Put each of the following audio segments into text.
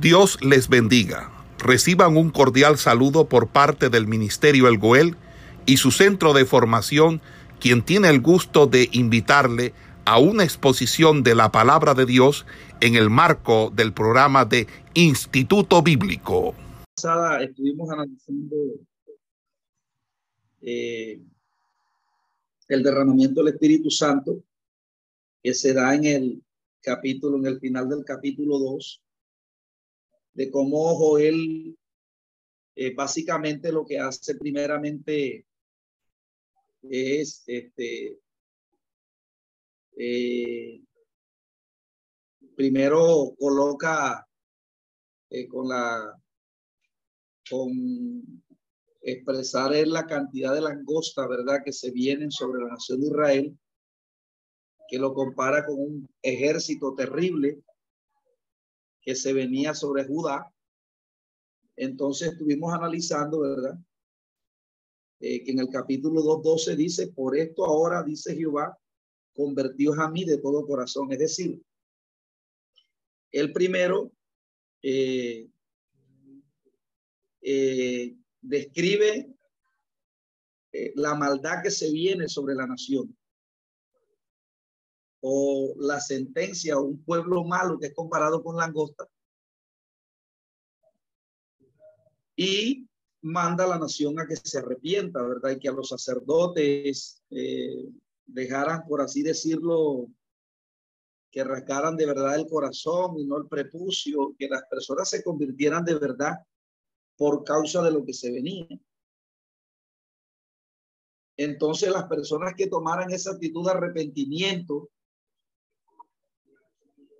Dios les bendiga. Reciban un cordial saludo por parte del Ministerio El Goel y su centro de formación, quien tiene el gusto de invitarle a una exposición de la palabra de Dios en el marco del programa de Instituto Bíblico. Estuvimos analizando eh, el derramamiento del Espíritu Santo que se da en el capítulo, en el final del capítulo 2, de cómo Joel eh, básicamente lo que hace primeramente es este eh, primero coloca eh, con la con expresar la cantidad de langosta, ¿verdad?, que se vienen sobre la nación de Israel, que lo compara con un ejército terrible que se venía sobre Judá. Entonces estuvimos analizando, ¿verdad? Eh, que en el capítulo 2.12 dice, por esto ahora dice Jehová, convertidos a mí de todo corazón. Es decir, el primero eh, eh, describe la maldad que se viene sobre la nación o la sentencia a un pueblo malo que es comparado con langosta y manda a la nación a que se arrepienta, ¿verdad? Y que a los sacerdotes eh, dejaran, por así decirlo, que rascaran de verdad el corazón y no el prepucio, que las personas se convirtieran de verdad por causa de lo que se venía. Entonces las personas que tomaran esa actitud de arrepentimiento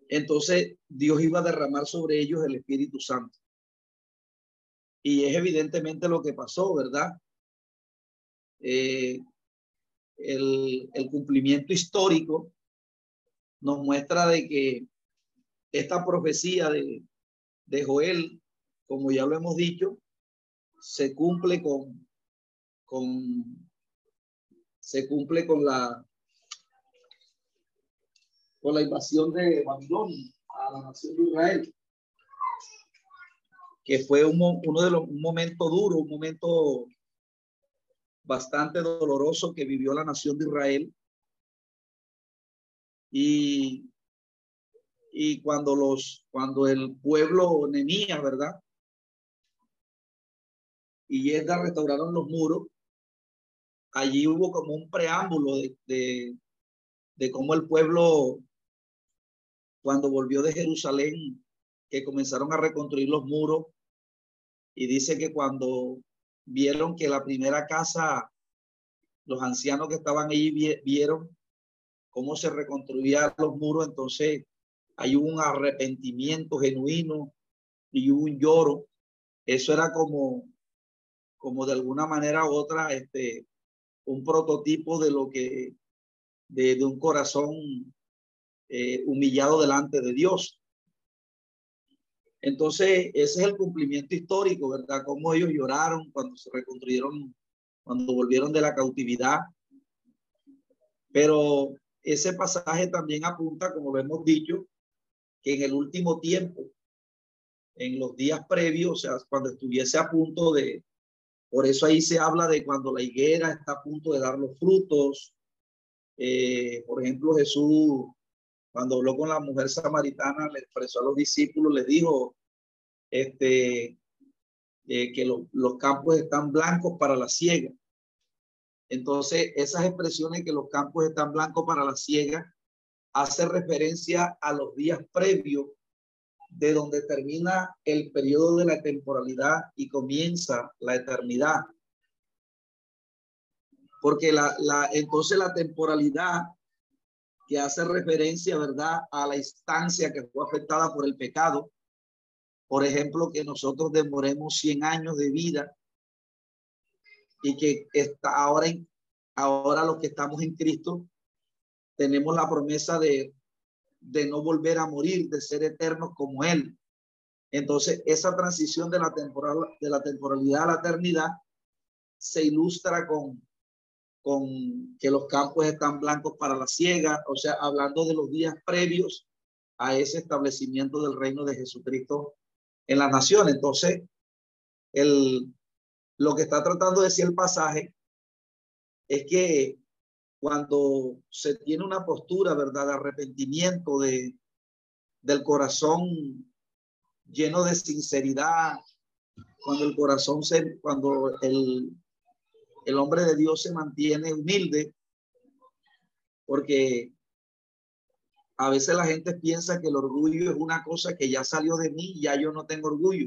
entonces Dios iba a derramar sobre ellos el Espíritu Santo. Y es evidentemente lo que pasó, ¿verdad? Eh, el, cumplimiento histórico nos muestra de que esta profecía de, de Joel, como ya lo hemos dicho, se cumple con, con se cumple con la con la invasión de Babilonia a la nación de Israel, que fue un, uno de los un momento duro, un momento bastante doloroso que vivió la nación de Israel. Y, y cuando los, cuando el pueblo Nemía, ¿verdad? Y Yesda restauraron los muros, allí hubo como un preámbulo de, de cómo el pueblo cuando volvió de Jerusalén, que comenzaron a reconstruir los muros, y dice que cuando vieron que la primera casa, los ancianos que estaban allí vieron cómo se reconstruían los muros, entonces hay un arrepentimiento genuino y un lloro. Eso era como, como de alguna manera u otra, este, un prototipo de lo que, de, de un corazón eh, humillado delante de Dios. Entonces, ese es el cumplimiento histórico, ¿verdad? Cómo ellos lloraron cuando se reconstruyeron, cuando volvieron de la cautividad. Pero ese pasaje también apunta, como lo hemos dicho, que en el último tiempo, en los días previos, o sea, cuando estuviese a punto de, por eso ahí se habla de cuando la higuera está a punto de dar los frutos. Eh, por ejemplo, Jesús cuando habló con la mujer samaritana, le expresó a los discípulos, les dijo este, eh, que los campos están blancos para la ciega. Entonces, esas expresiones que los campos están blancos para la ciega hace referencia a los días previos de donde termina el periodo de la temporalidad y comienza la eternidad. Porque la, entonces la temporalidad que hace referencia, ¿verdad?, a la instancia que fue afectada por el pecado. Por ejemplo, que nosotros demoremos 100 años de vida y que está ahora, en, ahora los que estamos en Cristo tenemos la promesa de, de no volver a morir, de ser eternos como Él. Entonces, esa transición de la, temporal, de la temporalidad a la eternidad se ilustra con con que los campos están blancos para la siega, o sea, hablando de los días previos a ese establecimiento del reino de Jesucristo en la nación. Entonces, el, lo que está tratando de decir el pasaje es que cuando se tiene una postura, ¿verdad?, de arrepentimiento, de, del corazón lleno de sinceridad, cuando el corazón se, cuando el, el hombre de Dios se mantiene humilde, porque a veces la gente piensa que el orgullo es una cosa que ya salió de mí, ya yo no tengo orgullo.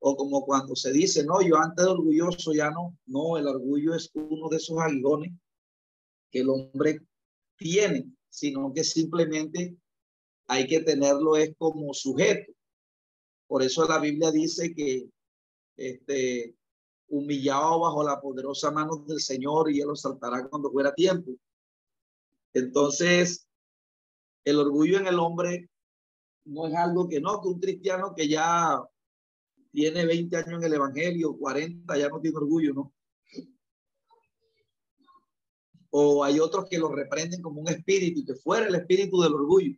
O como cuando se dice, no, yo antes de orgulloso ya no. No, el orgullo es uno de esos aguijones que el hombre tiene, sino que simplemente hay que tenerlo es como sujeto. Por eso la Biblia dice que este, humillado bajo la poderosa mano del Señor y él lo saltará cuando fuera tiempo. Entonces, el orgullo en el hombre no es algo que no, que un cristiano que ya tiene 20 años en el Evangelio, 40, ya no tiene orgullo, ¿no? O hay otros que lo reprenden como un espíritu, que fuera el espíritu del orgullo.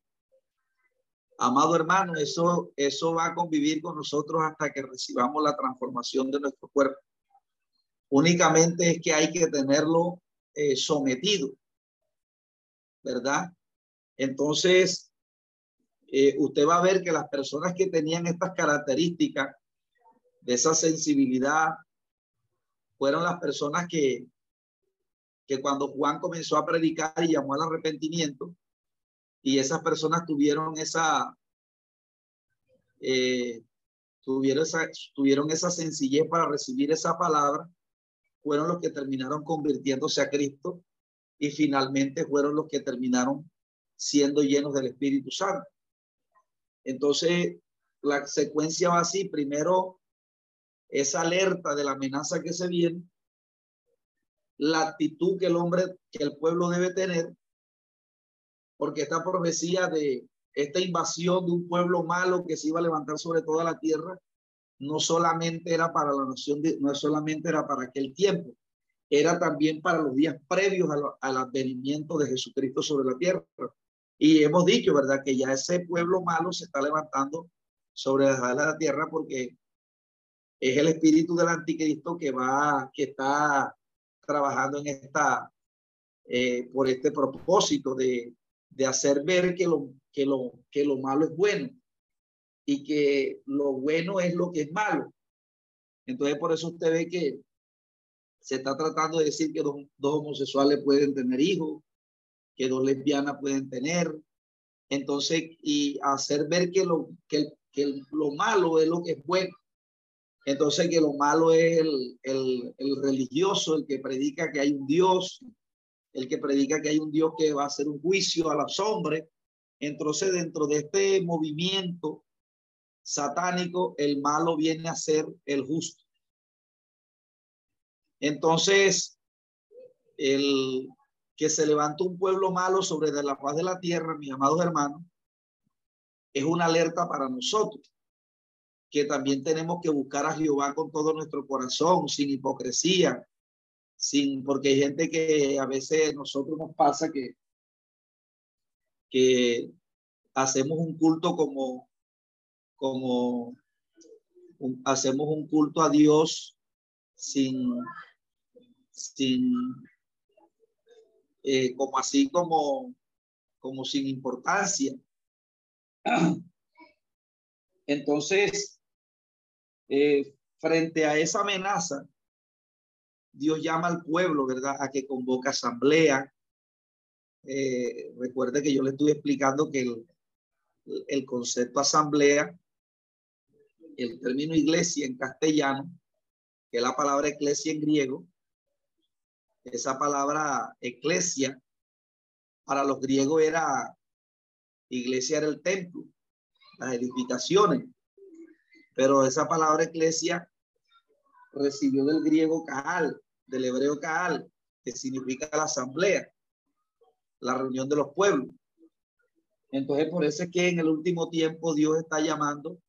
Amado hermano, eso, eso va a convivir con nosotros hasta que recibamos la transformación de nuestro cuerpo. Únicamente es que hay que tenerlo eh, sometido, ¿verdad? Entonces, eh, usted va a ver que las personas que tenían estas características de esa sensibilidad fueron las personas que, que cuando Juan comenzó a predicar y llamó al arrepentimiento, y esas personas tuvieron esa, eh, tuvieron esa, tuvieron esa sencillez para recibir esa palabra, fueron los que terminaron convirtiéndose a Cristo y finalmente fueron los que terminaron siendo llenos del Espíritu Santo. Entonces, la secuencia va así. Primero, esa alerta de la amenaza que se viene, la actitud que el hombre, que el pueblo debe tener, porque esta profecía de esta invasión de un pueblo malo que se iba a levantar sobre toda la tierra, no solamente era para la nación, de, no solamente era para aquel tiempo, era también para los días previos al advenimiento de Jesucristo sobre la tierra. Y hemos dicho, ¿verdad?, que ya ese pueblo malo se está levantando sobre la tierra porque es el espíritu del anticristo que va, que está trabajando en esta, eh, por este propósito de, de hacer ver que lo, que, lo, que lo malo es bueno y que lo bueno es lo que es malo. Entonces, por eso usted ve que se está tratando de decir que dos, dos homosexuales pueden tener hijos, que dos lesbianas pueden tener. Entonces, y hacer ver que lo, que, que lo malo es lo que es bueno. Entonces que lo malo es el, el, el, religioso, el que predica que hay un Dios, el que predica que hay un Dios que va a hacer un juicio a los hombres. Entonces dentro de este movimiento satánico, el malo viene a ser el justo. Entonces, el que se levanta un pueblo malo sobre la paz de la tierra, mis amados hermanos, es una alerta para nosotros que también tenemos que buscar a Jehová con todo nuestro corazón, sin hipocresía, sin, porque hay gente que a veces nosotros nos pasa que, que hacemos un culto como, como hacemos un culto a Dios sin, sin, eh, como así como, como sin importancia. Entonces, eh, frente a esa amenaza, Dios llama al pueblo, ¿verdad?, a que convoque asamblea. Eh, recuerde que yo le estuve explicando que el, el concepto asamblea, el término iglesia en castellano, que es la palabra eclesia en griego, esa palabra eclesia para los griegos era iglesia era el templo, las edificaciones. Pero esa palabra eclesia recibió del griego Kaal, del hebreo Kaal, que significa la asamblea, la reunión de los pueblos. Entonces, por eso es que en el último tiempo Dios está llamando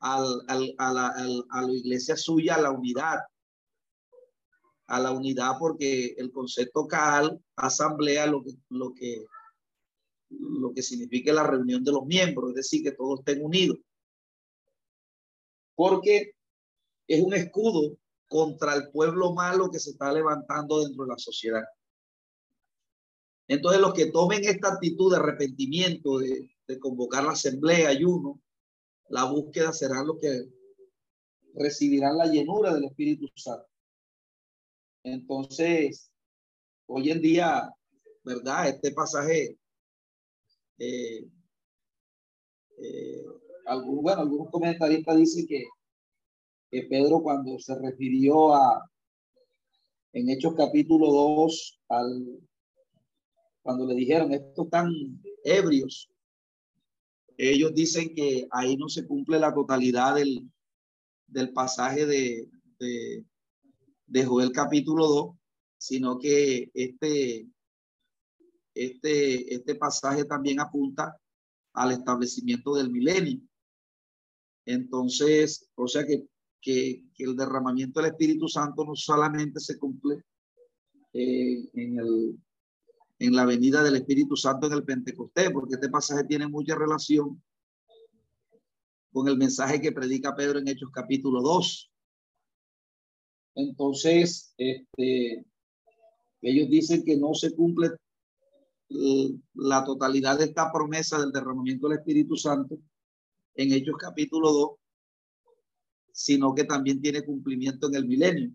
al, a, la, a la iglesia suya a la unidad, a la unidad porque el concepto Kaal, asamblea, lo que, lo que, lo que significa la reunión de los miembros, es decir, que todos estén unidos. porque es un escudo contra el pueblo malo que se está levantando dentro de la sociedad. Entonces, los que tomen esta actitud de arrepentimiento, de, convocar la asamblea, ayuno, la búsqueda será lo que recibirán la llenura del Espíritu Santo. Entonces, hoy en día, ¿verdad? Este pasaje, eh, eh, bueno, algunos comentaristas dicen que, que Pedro cuando se refirió a, en Hechos capítulo 2, al, cuando le dijeron, estos están ebrios, ellos dicen que ahí no se cumple la totalidad del, del pasaje de, de, de Joel capítulo 2, sino que este, este, este pasaje también apunta al establecimiento del milenio. Entonces, o sea que, que, el derramamiento del Espíritu Santo no solamente se cumple eh, en, el, en la venida del Espíritu Santo en el Pentecostés, porque este pasaje tiene mucha relación con el mensaje que predica Pedro en Hechos capítulo 2. Entonces, este, ellos dicen que no se cumple la totalidad de esta promesa del derramamiento del Espíritu Santo en Hechos capítulo 2, sino que también tiene cumplimiento en el milenio.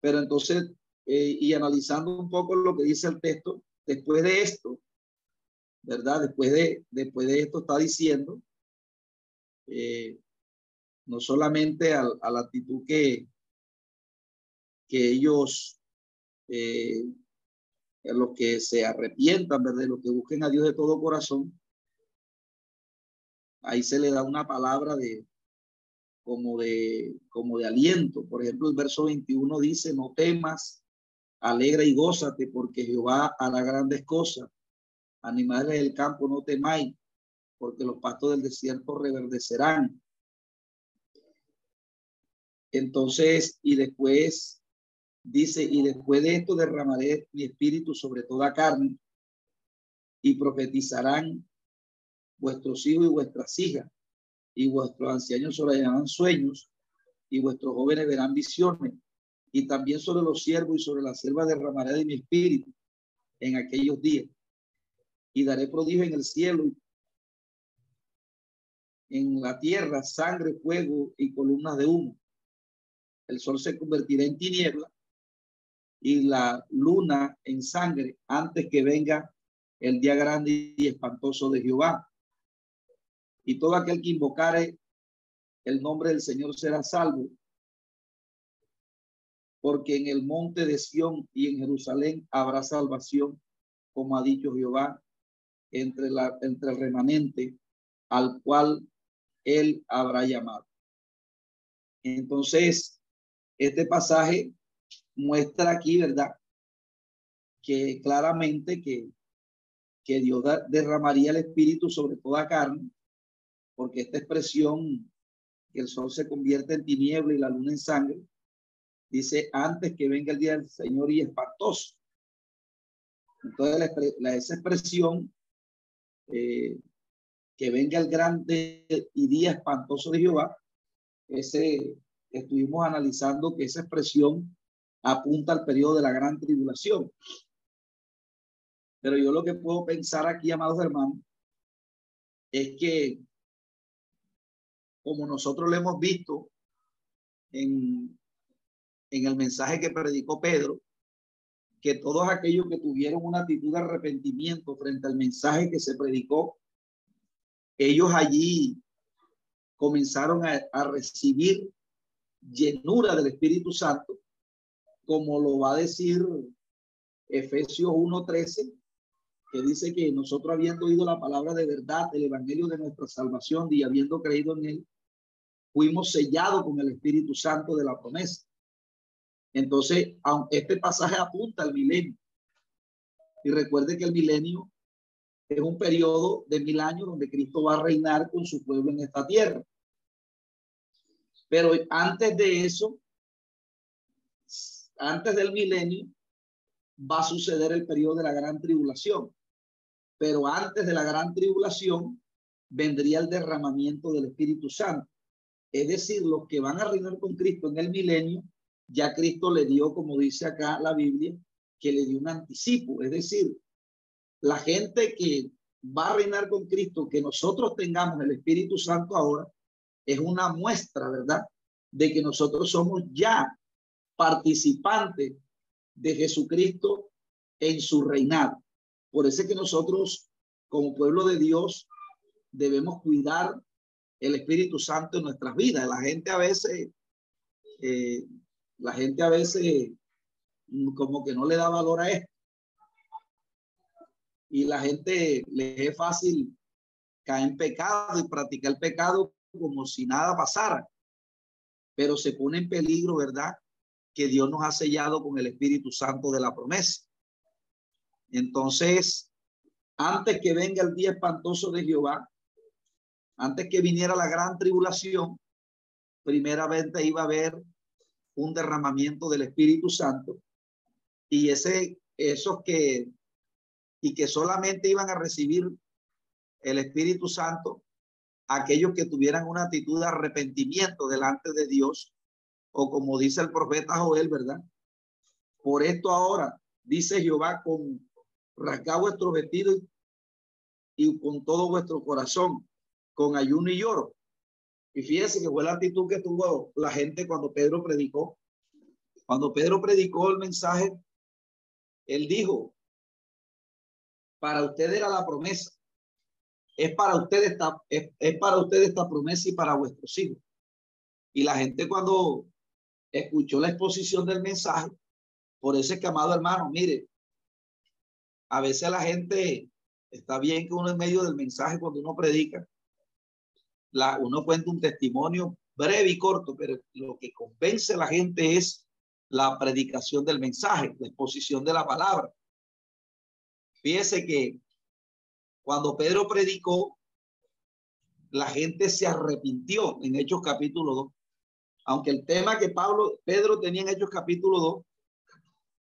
Pero entonces, eh, y analizando un poco lo que dice el texto, después de esto, ¿verdad? Después de, después de esto está diciendo, eh, no solamente a, la actitud que, que ellos eh, los que se arrepientan, ¿verdad? Los que busquen a Dios de todo corazón, ahí se le da una palabra de como de como de aliento. Por ejemplo, el verso 21 dice, "No temas, alegra y gózate, porque Jehová hará grandes cosas. Animales del campo no temáis, porque los pastos del desierto reverdecerán." Entonces, y después Dice, y después de esto derramaré mi espíritu sobre toda carne y profetizarán vuestros hijos y vuestras hijas y vuestros ancianos soñarán sueños y vuestros jóvenes verán visiones y también sobre los siervos y sobre la selva derramaré de mi espíritu en aquellos días y daré prodigio en el cielo en la tierra sangre, fuego y columnas de humo. El sol se convertirá en tiniebla y la luna en sangre antes que venga el día grande y espantoso de Jehová. Y todo aquel que invocare el nombre del Señor será salvo. Porque en el monte de Sión y en Jerusalén habrá salvación, como ha dicho Jehová, entre, la, entre el remanente al cual él habrá llamado. Entonces, este pasaje muestra aquí, ¿verdad? Que claramente que, que Dios derramaría el Espíritu sobre toda carne, porque esta expresión, que el sol se convierte en tiniebla y la luna en sangre, dice antes que venga el día del Señor y espantoso. Entonces, la, esa expresión, eh, que venga el grande y día espantoso de Jehová, ese, estuvimos analizando que esa expresión apunta al periodo de la gran tribulación. Pero yo lo que puedo pensar aquí, amados hermanos, es que como nosotros lo hemos visto en, en el mensaje que predicó Pedro, que todos aquellos que tuvieron una actitud de arrepentimiento frente al mensaje que se predicó, ellos allí comenzaron a, a recibir llenura del Espíritu Santo como lo va a decir Efesios 1:13, que dice que nosotros habiendo oído la palabra de verdad, el evangelio de nuestra salvación y habiendo creído en él, fuimos sellados con el Espíritu Santo de la promesa. Entonces, este pasaje apunta al milenio. Y recuerde que el milenio es un periodo de mil años donde Cristo va a reinar con su pueblo en esta tierra. Pero antes de eso, antes del milenio va a suceder el periodo de la gran tribulación. Pero antes de la gran tribulación vendría el derramamiento del Espíritu Santo. Es decir, los que van a reinar con Cristo en el milenio, ya Cristo le dio, como dice acá la Biblia, que le dio un anticipo. Es decir, la gente que va a reinar con Cristo, que nosotros tengamos el Espíritu Santo ahora, es una muestra, ¿verdad? De que nosotros somos ya participantes de Jesucristo en su reinado. Por eso es que nosotros, como pueblo de Dios, debemos cuidar el Espíritu Santo en nuestras vidas. La gente a veces, eh, la gente a veces como que no le da valor a esto. Y la gente le es fácil caer en pecado y practicar el pecado como si nada pasara. Pero se pone en peligro, ¿verdad? Que Dios nos ha sellado con el Espíritu Santo de la promesa. Entonces, antes que venga el día espantoso de Jehová, antes que viniera la gran tribulación, primeramente iba a haber un derramamiento del Espíritu Santo y ese, esos que, y que solamente iban a recibir el Espíritu Santo, aquellos que tuvieran una actitud de arrepentimiento delante de Dios, o como dice el profeta Joel, ¿verdad? Por esto ahora, dice Jehová, con rasgar vuestros vestidos y con todo vuestro corazón, con ayuno y lloro. Y fíjese que fue la actitud que tuvo la gente cuando Pedro predicó. Cuando Pedro predicó el mensaje, él dijo, para usted era la promesa. Es para usted esta, es, es para usted esta promesa y para vuestros hijos. Y la gente cuando escuchó la exposición del mensaje, por ese que, amado hermano, mire, a veces la gente está bien que uno en medio del mensaje, cuando uno predica, la, uno cuenta un testimonio breve y corto, pero lo que convence a la gente es la predicación del mensaje, la exposición de la palabra. Fíjese que cuando Pedro predicó, la gente se arrepintió en Hechos capítulo 2. Aunque el tema que Pablo, Pedro tenía en Hechos capítulo 2,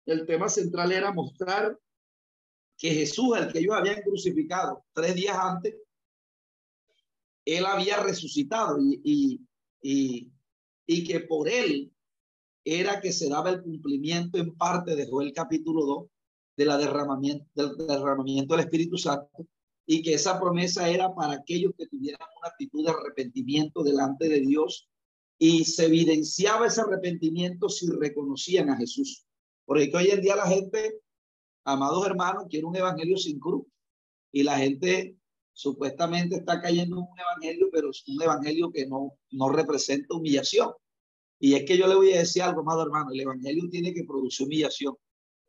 el tema central era mostrar que Jesús, el que ellos habían crucificado tres días antes, él había resucitado y, y, que por él era que se daba el cumplimiento en parte de Joel capítulo 2 de la derramamiento, del derramamiento del Espíritu Santo y que esa promesa era para aquellos que tuvieran una actitud de arrepentimiento delante de Dios y se evidenciaba ese arrepentimiento si reconocían a Jesús. Porque hoy en día la gente amados hermanos, quiere un evangelio sin cruz. Y la gente supuestamente está cayendo en un evangelio, pero es un evangelio que no, no representa humillación. Y es que yo le voy a decir algo, amado hermano, el evangelio tiene que producir humillación,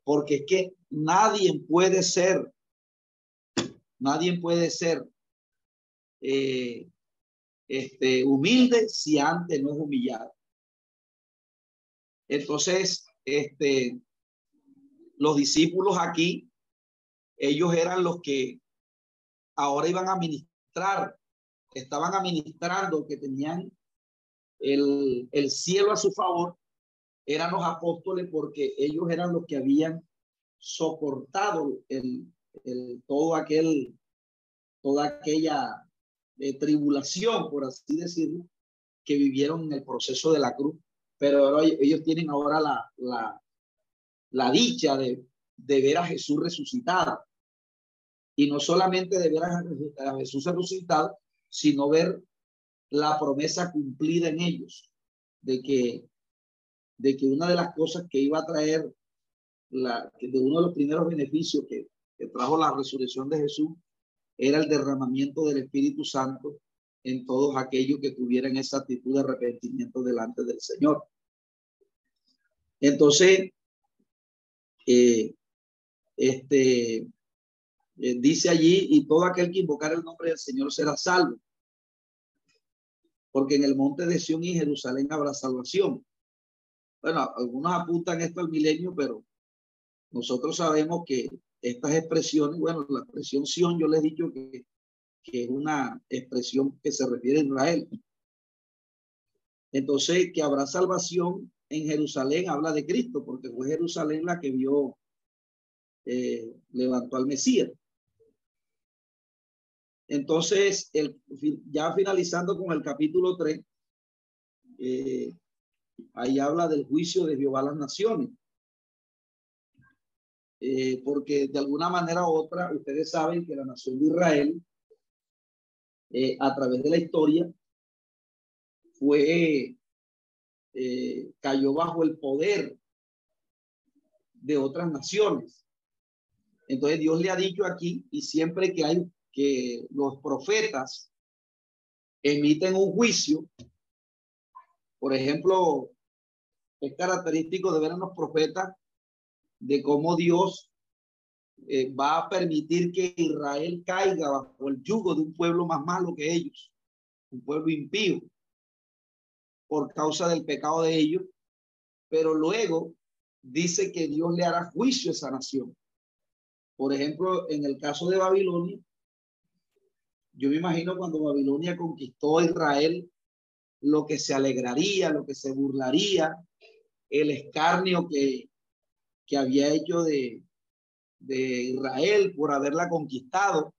porque es que nadie puede ser, nadie puede ser eh, este, humilde si antes no es humillado. Entonces, este, los discípulos aquí, ellos eran los que ahora iban a ministrar, estaban administrando, que tenían el, el cielo a su favor, eran los apóstoles porque ellos eran los que habían soportado el, el todo aquel, toda aquella eh, tribulación, por así decirlo, que vivieron en el proceso de la cruz. Pero ellos tienen ahora la, la, la dicha de, de ver a Jesús resucitado. Y no solamente de ver a, Jesús resucitado, sino ver la promesa cumplida en ellos, de que, de que una de las cosas que iba a traer, la, de uno de los primeros beneficios que, trajo la resurrección de Jesús, era el derramamiento del Espíritu Santo en todos aquellos que tuvieran esa actitud de arrepentimiento delante del Señor. Entonces, eh, este, eh, dice allí, y todo aquel que invocar el nombre del Señor será salvo. Porque en el monte de Sión y Jerusalén habrá salvación. Bueno, algunos apuntan esto al milenio, pero nosotros sabemos que estas expresiones, bueno, la expresión Sión, yo les he dicho que, es una expresión que se refiere a Israel. Entonces, que habrá salvación en Jerusalén habla de Cristo, porque fue Jerusalén la que vio, eh, levantó al Mesías. Entonces, el, ya finalizando con el capítulo 3, eh, ahí habla del juicio de Jehová a las naciones. Eh, porque de alguna manera u otra, ustedes saben que la nación de Israel, eh, a través de la historia, fue, cayó bajo el poder de otras naciones. Entonces Dios le ha dicho aquí, y siempre que hay que los profetas emiten un juicio, por ejemplo, es característico de ver a los profetas de cómo Dios eh, va a permitir que Israel caiga bajo el yugo de un pueblo más malo que ellos, un pueblo impío, por causa del pecado de ellos, pero luego dice que Dios le hará juicio a esa nación. Por ejemplo, en el caso de Babilonia, yo me imagino cuando Babilonia conquistó a Israel, lo que se alegraría, lo que se burlaría, el escarnio que, que había hecho de, de Israel por haberla conquistado,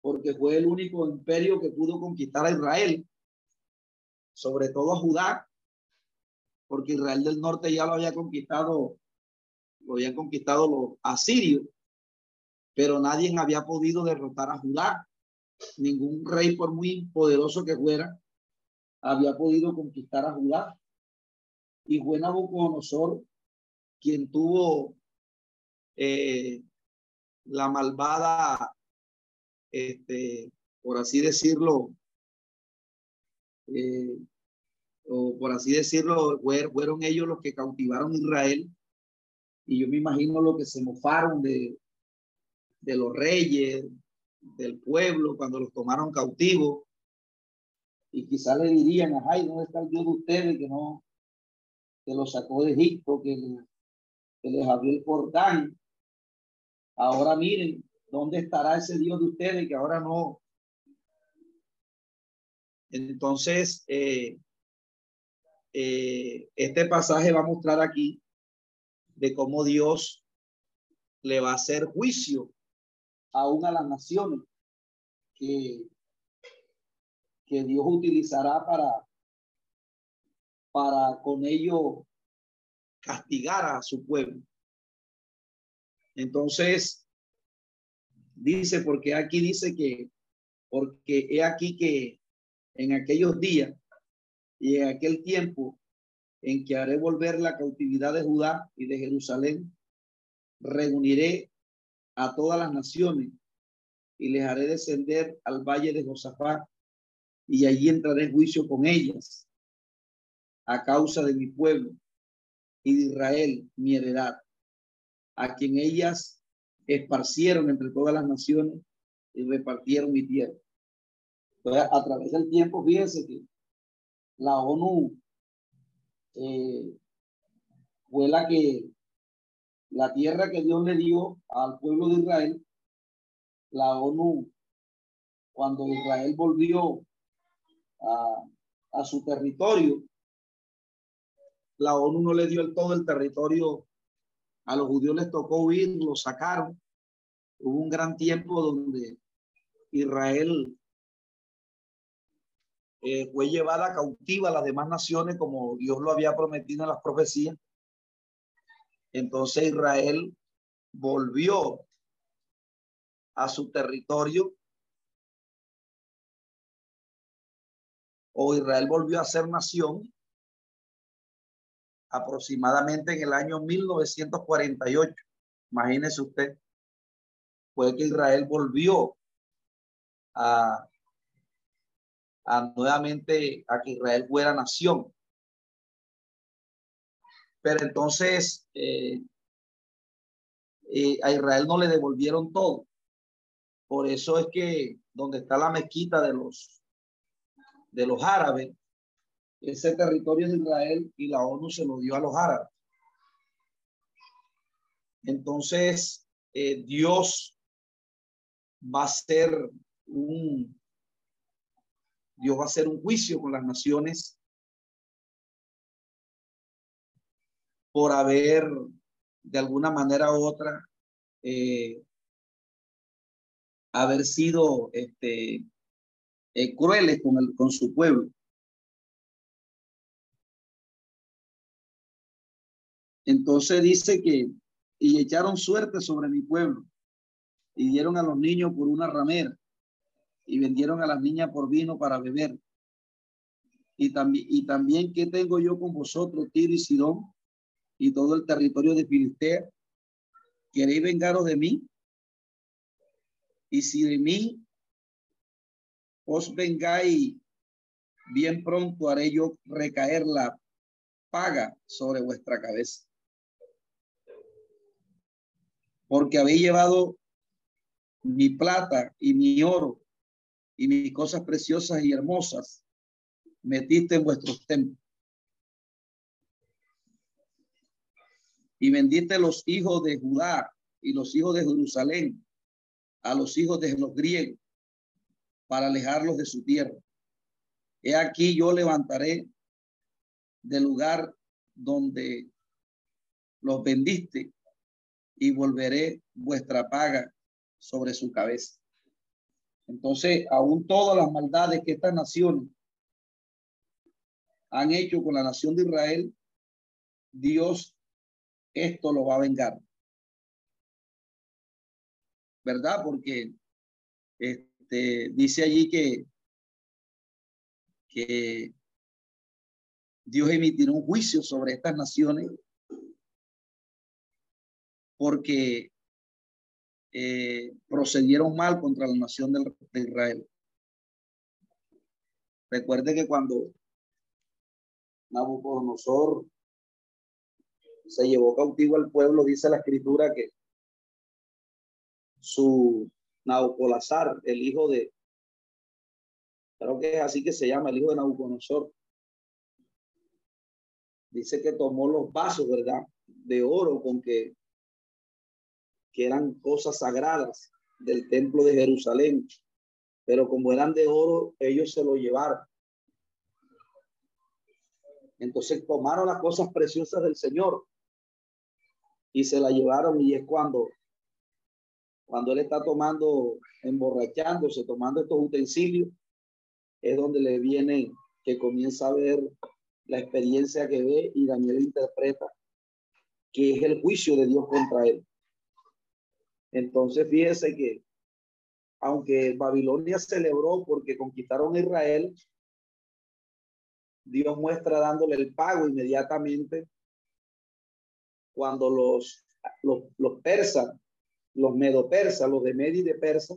porque fue el único imperio que pudo conquistar a Israel, sobre todo a Judá, porque Israel del norte ya lo había conquistado, lo habían conquistado los asirios, pero nadie había podido derrotar a Judá. Ningún rey, por muy poderoso que fuera, había podido conquistar a Judá. Y fue Nabucodonosor quien tuvo eh, la malvada, este, por así decirlo, eh, o por así decirlo, fueron ellos los que cautivaron Israel. Y yo me imagino lo que se mofaron de, de los reyes, del pueblo, cuando los tomaron cautivos. Y quizás le dirían, ay, ¿dónde está el Dios de ustedes que no, que los sacó de Egipto, que, les abrió el portal? Ahora miren, ¿dónde estará ese Dios de ustedes que ahora no? Entonces, eh, eh, este pasaje va a mostrar aquí de cómo Dios le va a hacer juicio aún a las naciones que, que Dios utilizará para, para con ello castigar a su pueblo. Entonces, dice, porque aquí dice que, porque he aquí que en aquellos días y en aquel tiempo en que haré volver la cautividad de Judá y de Jerusalén, reuniré a todas las naciones y les haré descender al valle de Josafat y allí entraré en juicio con ellas a causa de mi pueblo y de Israel, mi heredad, a quien ellas esparcieron entre todas las naciones y repartieron mi tierra. a través del tiempo, fíjense que la ONU eh, que, la tierra que Dios le dio al pueblo de Israel, la ONU, cuando Israel volvió a, su territorio, la ONU no le dio el todo el territorio, a los judíos les tocó huir, lo sacaron. Hubo un gran tiempo donde Israel eh, fue llevada cautiva a las demás naciones como Dios lo había prometido en las profecías. Entonces Israel volvió a su territorio o Israel volvió a ser nación aproximadamente en el año 1948. Imagínese usted, fue que Israel volvió a a nuevamente a que Israel fuera nación. Pero entonces eh, eh, a Israel no le devolvieron todo. Por eso es que donde está la mezquita de los de los árabes, ese territorio de Israel y la ONU se lo dio a los árabes. Entonces, eh, Dios va a ser un, Dios va a hacer un juicio con las naciones por haber, de alguna manera u otra, eh, haber sido este, eh, crueles con, el, con su pueblo. Entonces dice que, y echaron suerte sobre mi pueblo, y dieron a los niños por una ramera, y vendieron a las niñas por vino para beber. Y también, y también, ¿qué tengo yo con vosotros, Tiro y Sidón? Y todo el territorio de Filistea? ¿Queréis vengaros de mí? Y si de mí os vengáis, bien pronto haré yo recaer la paga sobre vuestra cabeza. Porque habéis llevado mi plata y mi oro y mis cosas preciosas y hermosas, metiste en vuestros templos. Y vendiste los hijos de Judá y los hijos de Jerusalén a los hijos de los griegos para alejarlos de su tierra. He aquí yo levantaré del lugar donde los vendiste y volveré vuestra paga sobre su cabeza. Entonces, aún todas las maldades que estas naciones han hecho con la nación de Israel, Dios esto lo va a vengar. ¿Verdad? Porque este, dice allí que, que Dios emitirá un juicio sobre estas naciones porque eh, procedieron mal contra la nación de Israel. Recuerde que cuando Nabucodonosor se llevó cautivo al pueblo, dice la escritura que su Nabucolazar, el hijo de, creo que es así que se llama, el hijo de Nabucodonosor, dice que tomó los vasos, ¿verdad? De oro con que que eran cosas sagradas del templo de Jerusalén, pero como eran de oro, ellos se lo llevaron. Entonces tomaron las cosas preciosas del Señor y se la llevaron y es cuando cuando él está tomando, emborrachándose, tomando estos utensilios, es donde le viene que comienza a ver la experiencia que ve y Daniel interpreta que es el juicio de Dios contra él. Entonces, fíjese que aunque Babilonia celebró porque conquistaron Israel, Dios muestra dándole el pago inmediatamente cuando los, los, los persas, los medo-persas, los de Medi de Persa,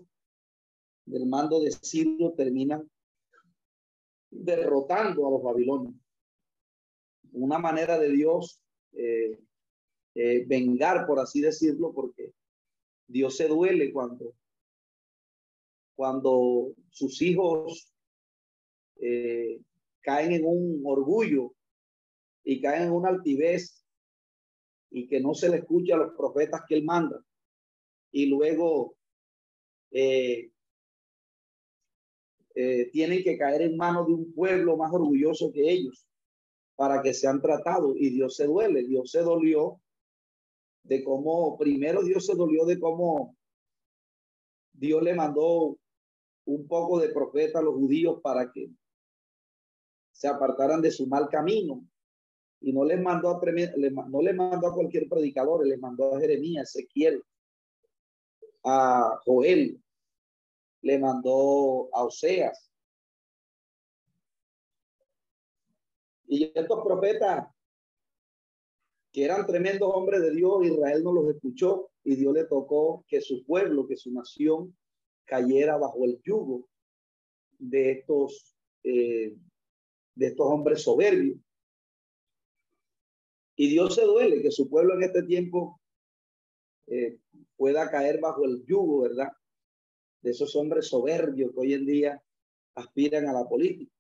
del mando de Sirio, terminan derrotando a los babilonios. Una manera de Dios eh, eh, vengar, por así decirlo, porque Dios se duele cuando, cuando sus hijos eh, caen en un orgullo y caen en una altivez y que no se le escucha a los profetas que él manda. Y luego eh, eh, tienen que caer en manos de un pueblo más orgulloso que ellos para que sean tratados. Y Dios se duele, Dios se dolió de cómo, primero Dios se dolió de cómo Dios le mandó un poco de profeta a los judíos para que se apartaran de su mal camino. Y no les mandó a, no les mandó a cualquier predicador, les mandó a Jeremías, Ezequiel, a Joel, le mandó a Oseas. Y estos profetas que eran tremendos hombres de Dios, Israel no los escuchó y Dios le tocó que su pueblo, que su nación cayera bajo el yugo de estos, eh, de estos hombres soberbios. Y Dios se duele que su pueblo en este tiempo eh, pueda caer bajo el yugo, ¿verdad? De esos hombres soberbios que hoy en día aspiran a la política.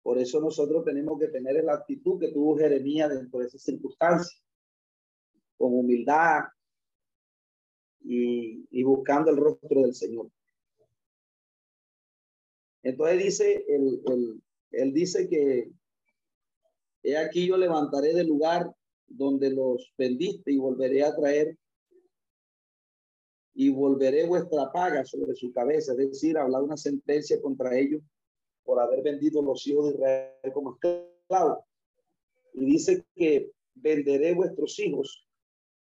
Por eso nosotros tenemos que tener la actitud que tuvo Jeremías dentro de esas circunstancias, con humildad y, buscando el rostro del Señor. Entonces dice, él, él dice que he aquí yo levantaré del lugar donde los vendiste y volveré a traer y volveré vuestra paga sobre su cabeza, es decir, hablar una sentencia contra ellos por haber vendido los hijos de Israel como esclavos. Y dice que venderé vuestros hijos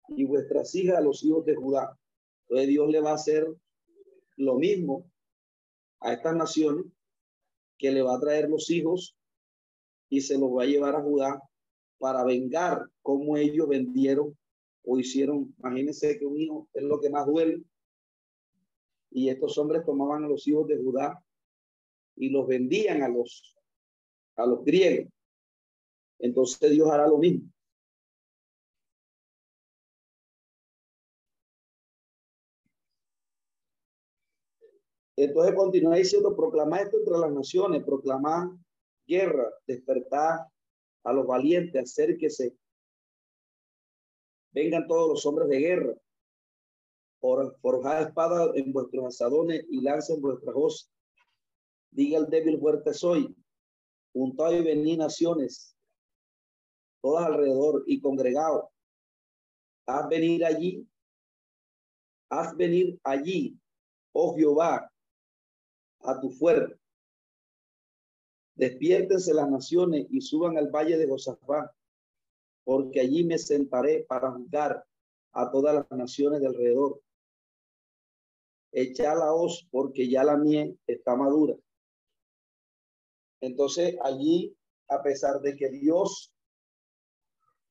y vuestras hijas a los hijos de Judá. Entonces Dios le va a hacer lo mismo a estas naciones que le va a traer los hijos y se los va a llevar a Judá para vengar como ellos vendieron o hicieron. Imagínense que un hijo es lo que más duele. Y estos hombres tomaban a los hijos de Judá y los vendían a los, a los griegos. Entonces Dios hará lo mismo. Entonces continúa diciendo, proclamar esto entre las naciones, proclamar guerra, despertar a los valientes, acérquese. Vengan todos los hombres de guerra, forjad espada en vuestros asadones y lancen vuestras voces. Diga el débil fuerte soy, junto y vení naciones, todas alrededor y congregado. Haz venir allí, haz venir allí, oh Jehová, a tu fuerte. Despiértense las naciones y suban al valle de Josafá, porque allí me sentaré para juzgar a todas las naciones de alrededor. Echa la hoz, porque ya la miel está madura. Entonces allí, a pesar de que Dios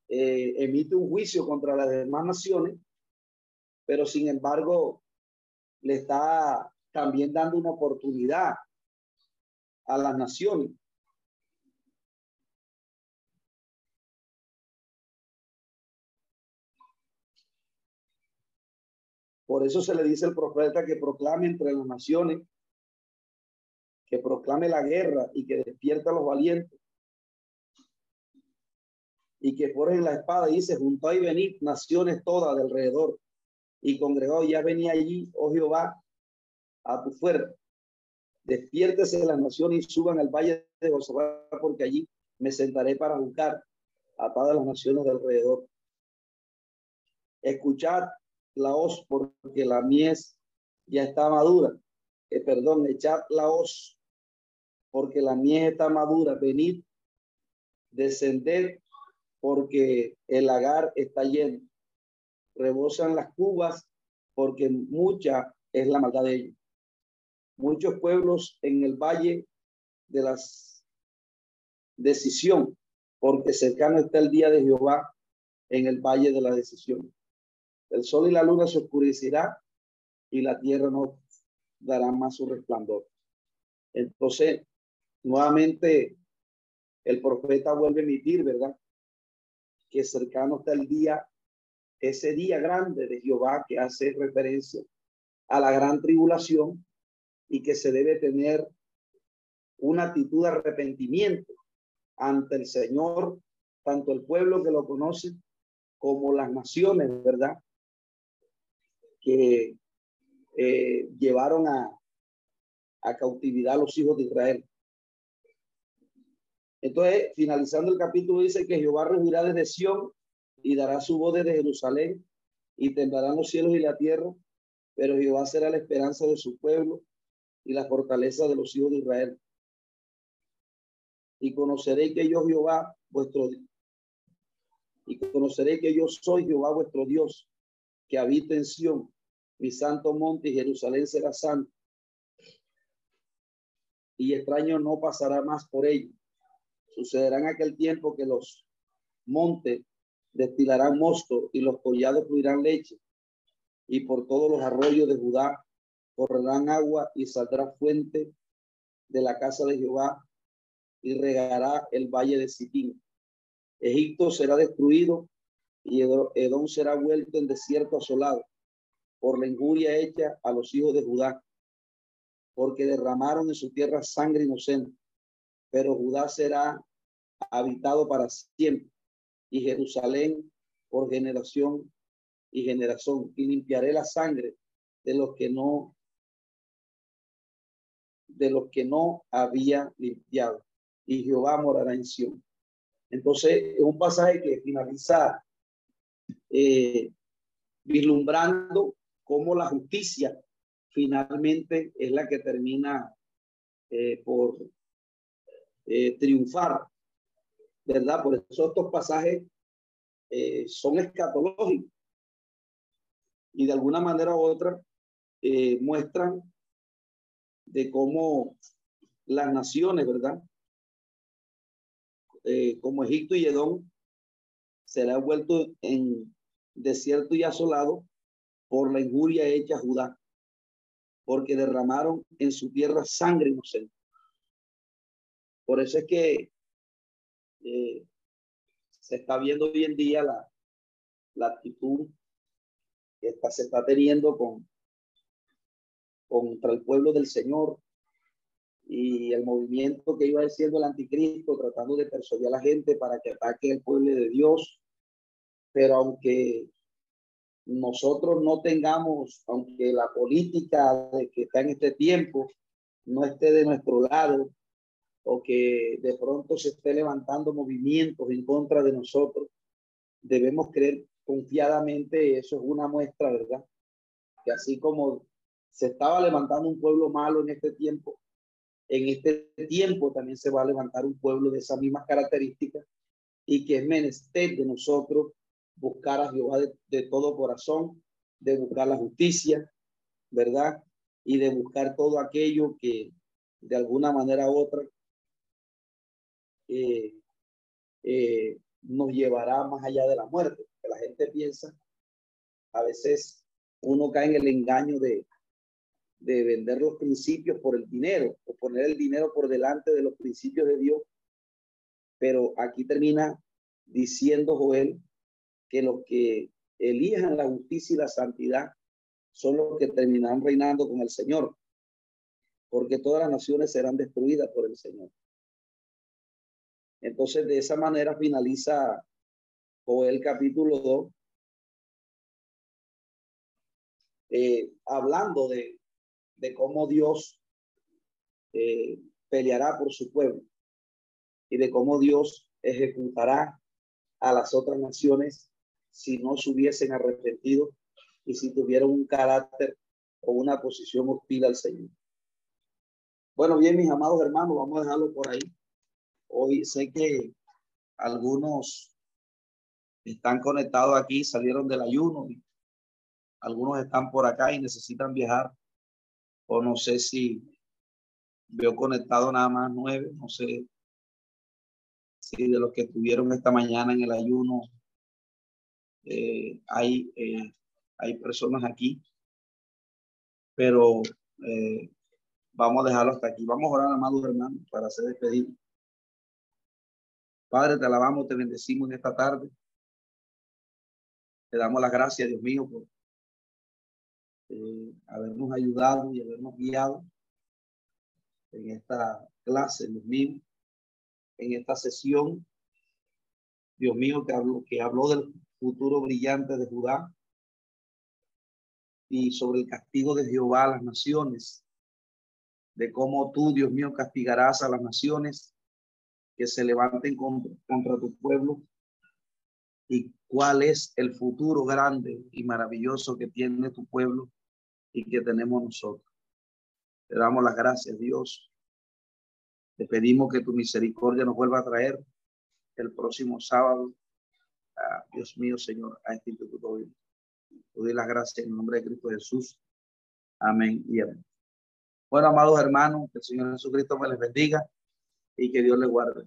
eh, emite un juicio contra las demás naciones, pero sin embargo le está también dando una oportunidad a las naciones. Por eso se le dice al profeta que proclame entre las naciones, que proclame la guerra y que despierta a los valientes. Y que forjen la espada, dice, junto y venid naciones todas de alrededor. Y congregó, ya venía allí, oh Jehová, a tu fuerte. Despiértese de las naciones y suban al valle de Josafat, porque allí me sentaré para buscar a todas las naciones de alrededor. Escuchad la hoz, porque la mies ya está madura. Eh, perdón, echad la hoz, porque la mies está madura. Venid, descender, porque el lagar está lleno. Rebosan las cubas, porque mucha es la maldad de ellos muchos pueblos en el valle de las decisión, porque cercano está el día de Jehová en el valle de la decisión. El sol y la luna se oscurecerá y la tierra no dará más su resplandor. Entonces, nuevamente, el profeta vuelve a emitir, ¿verdad? Que cercano está el día, ese día grande de Jehová que hace referencia a la gran tribulación y que se debe tener una actitud de arrepentimiento ante el Señor, tanto el pueblo que lo conoce como las naciones, ¿verdad? Que eh, llevaron a, a cautividad a los hijos de Israel. Entonces, finalizando el capítulo, dice que Jehová regirá desde Sión y dará su voz desde Jerusalén y temblarán los cielos y la tierra, pero Jehová será la esperanza de su pueblo y la fortaleza de los hijos de Israel. Y conoceréis que yo Jehová vuestro y conoceréis que yo soy Jehová vuestro Dios, que habita en Sión, mi santo monte y Jerusalén será santo. Y extraño no pasará más por ello. Sucederá en aquel tiempo que los montes destilarán mosto y los collados fluirán leche. Y por todos los arroyos de Judá correrán agua y saldrá fuente de la casa de Jehová y regará el valle de Sitín. Egipto será destruido y Edom será vuelto en desierto asolado por la injuria hecha a los hijos de Judá, porque derramaron en su tierra sangre inocente. Pero Judá será habitado para siempre y Jerusalén por generación y generación. Y limpiaré la sangre de los que no de los que no había limpiado, y Jehová morará en Sion. Entonces, es un pasaje que finaliza eh, vislumbrando cómo la justicia finalmente es la que termina eh, por eh, triunfar, ¿verdad? Por eso estos pasajes son escatológicos y de alguna manera u otra muestran de cómo las naciones, ¿verdad? Eh, como Egipto y Edom, se le ha vuelto en desierto y asolado por la injuria hecha a Judá, porque derramaron en su tierra sangre inocente. Por eso es que eh, se está viendo hoy en día la, la actitud que está, se está teniendo con, contra el pueblo del Señor y el movimiento que iba haciendo el anticristo, tratando de persuadir a la gente para que ataque el pueblo de Dios. Pero aunque nosotros no tengamos, aunque la política que está en este tiempo no esté de nuestro lado, o que de pronto se esté levantando movimientos en contra de nosotros, debemos creer confiadamente, eso es una muestra, ¿verdad? Que así como se estaba levantando un pueblo malo en este tiempo, en este tiempo también se va a levantar un pueblo de esas mismas características y que es menester de nosotros buscar a Jehová de, todo corazón, de buscar la justicia, ¿verdad? Y de buscar todo aquello que de alguna manera u otra eh, eh, nos llevará más allá de la muerte. Que la gente piensa, a veces uno cae en el engaño de, de vender los principios por el dinero o poner el dinero por delante de los principios de Dios. Pero aquí termina diciendo Joel que los que elijan la justicia y la santidad son los que terminarán reinando con el Señor, porque todas las naciones serán destruidas por el Señor. Entonces, de esa manera finaliza Joel capítulo 2, eh, hablando de, de, cómo Dios eh, peleará por su pueblo y de cómo Dios ejecutará a las otras naciones si no se hubiesen arrepentido y si tuvieran un carácter o una posición hostil al Señor. Bueno, bien, mis amados hermanos, vamos a dejarlo por ahí. Hoy sé que algunos están conectados aquí, salieron del ayuno, algunos están por acá y necesitan viajar, o no sé si veo conectado nada más nueve, no sé si de los que estuvieron esta mañana en el ayuno eh, hay, eh, hay personas aquí, pero eh, vamos a dejarlo hasta aquí. Vamos a orar, amados hermanos, para hacer despedido. Padre, te alabamos, te bendecimos en esta tarde. Te damos las gracias, Dios mío, por eh, habernos ayudado y habernos guiado en esta clase, Dios mío, en esta sesión. Dios mío, que habló, que habló del futuro brillante de Judá y sobre el castigo de Jehová a las naciones, de cómo tú, Dios mío, castigarás a las naciones que se levanten contra, tu pueblo y cuál es el futuro grande y maravilloso que tiene tu pueblo y que tenemos nosotros. Te damos las gracias, Dios. Te pedimos que tu misericordia nos vuelva a traer el próximo sábado. Dios mío, Señor, a este instituto. Te doy las gracias en el nombre de Cristo Jesús. Amén y amén. Bueno, amados hermanos, que el Señor Jesucristo me les bendiga y que Dios le guarde.